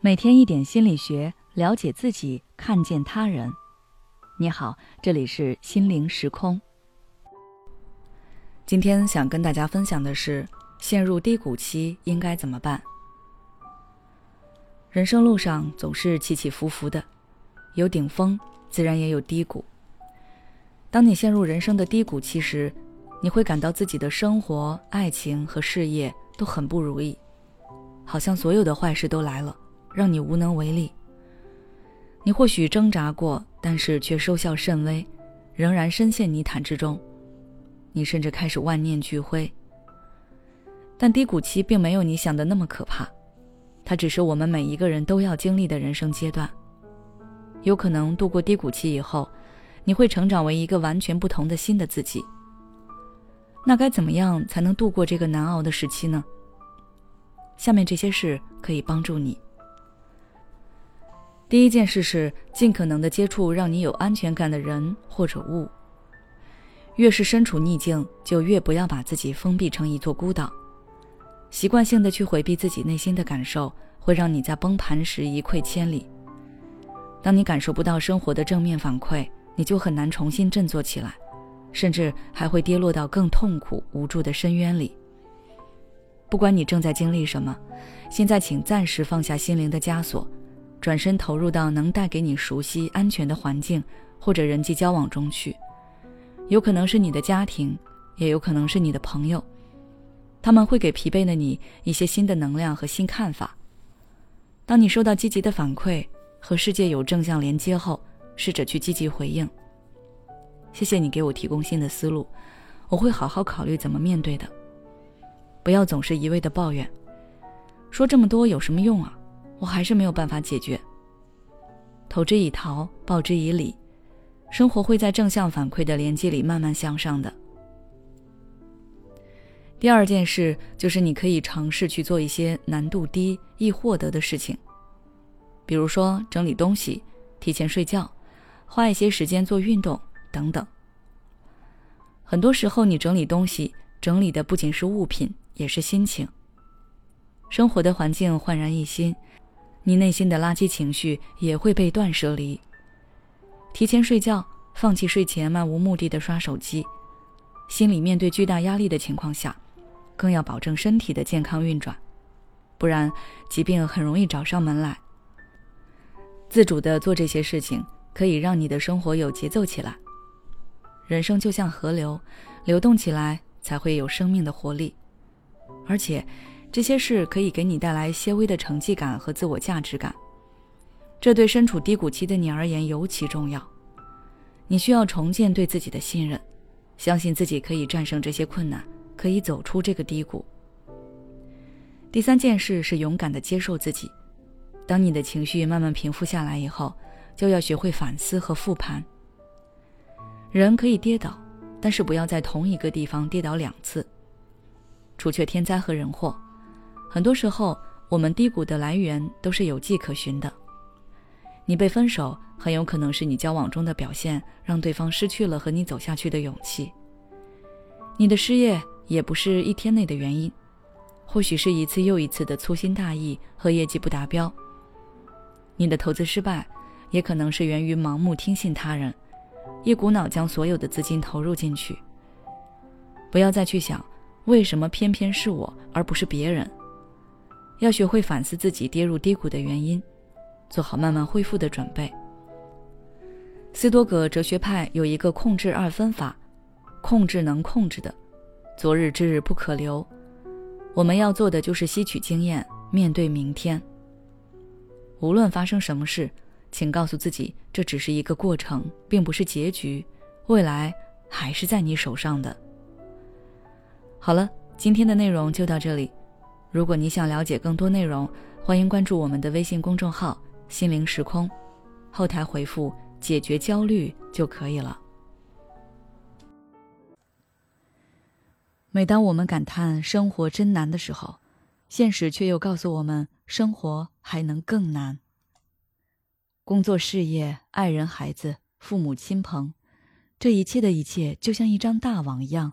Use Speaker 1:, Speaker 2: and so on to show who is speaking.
Speaker 1: 每天一点心理学，了解自己，看见他人。你好，这里是心灵时空。今天想跟大家分享的是，陷入低谷期应该怎么办？人生路上总是起起伏伏的，有顶峰，自然也有低谷。当你陷入人生的低谷期时，你会感到自己的生活、爱情和事业都很不如意，好像所有的坏事都来了。让你无能为力。你或许挣扎过，但是却收效甚微，仍然深陷泥潭之中。你甚至开始万念俱灰。但低谷期并没有你想的那么可怕，它只是我们每一个人都要经历的人生阶段。有可能度过低谷期以后，你会成长为一个完全不同的新的自己。那该怎么样才能度过这个难熬的时期呢？下面这些事可以帮助你。第一件事是尽可能的接触让你有安全感的人或者物。越是身处逆境，就越不要把自己封闭成一座孤岛。习惯性的去回避自己内心的感受，会让你在崩盘时一溃千里。当你感受不到生活的正面反馈，你就很难重新振作起来，甚至还会跌落到更痛苦无助的深渊里。不管你正在经历什么，现在请暂时放下心灵的枷锁。转身投入到能带给你熟悉、安全的环境或者人际交往中去，有可能是你的家庭，也有可能是你的朋友，他们会给疲惫的你一些新的能量和新看法。当你收到积极的反馈，和世界有正向连接后，试着去积极回应。谢谢你给我提供新的思路，我会好好考虑怎么面对的。不要总是一味的抱怨，说这么多有什么用啊？我还是没有办法解决。投之以桃，报之以李，生活会在正向反馈的连接里慢慢向上的。第二件事就是你可以尝试去做一些难度低、易获得的事情，比如说整理东西、提前睡觉、花一些时间做运动等等。很多时候，你整理东西，整理的不仅是物品，也是心情。生活的环境焕然一新。你内心的垃圾情绪也会被断舍离。提前睡觉，放弃睡前漫无目的的刷手机。心里面对巨大压力的情况下，更要保证身体的健康运转，不然疾病很容易找上门来。自主的做这些事情，可以让你的生活有节奏起来。人生就像河流，流动起来才会有生命的活力，而且。这些事可以给你带来些微的成绩感和自我价值感，这对身处低谷期的你而言尤其重要。你需要重建对自己的信任，相信自己可以战胜这些困难，可以走出这个低谷。第三件事是勇敢的接受自己。当你的情绪慢慢平复下来以后，就要学会反思和复盘。人可以跌倒，但是不要在同一个地方跌倒两次。除却天灾和人祸。很多时候，我们低谷的来源都是有迹可循的。你被分手，很有可能是你交往中的表现让对方失去了和你走下去的勇气。你的失业也不是一天内的原因，或许是一次又一次的粗心大意和业绩不达标。你的投资失败，也可能是源于盲目听信他人，一股脑将所有的资金投入进去。不要再去想，为什么偏偏是我而不是别人。要学会反思自己跌入低谷的原因，做好慢慢恢复的准备。斯多葛哲学派有一个控制二分法：控制能控制的，昨日之日不可留。我们要做的就是吸取经验，面对明天。无论发生什么事，请告诉自己，这只是一个过程，并不是结局，未来还是在你手上的。好了，今天的内容就到这里。如果你想了解更多内容，欢迎关注我们的微信公众号“心灵时空”，后台回复“解决焦虑”就可以了。每当我们感叹生活真难的时候，现实却又告诉我们，生活还能更难。工作、事业、爱人、孩子、父母亲朋，这一切的一切，就像一张大网一样，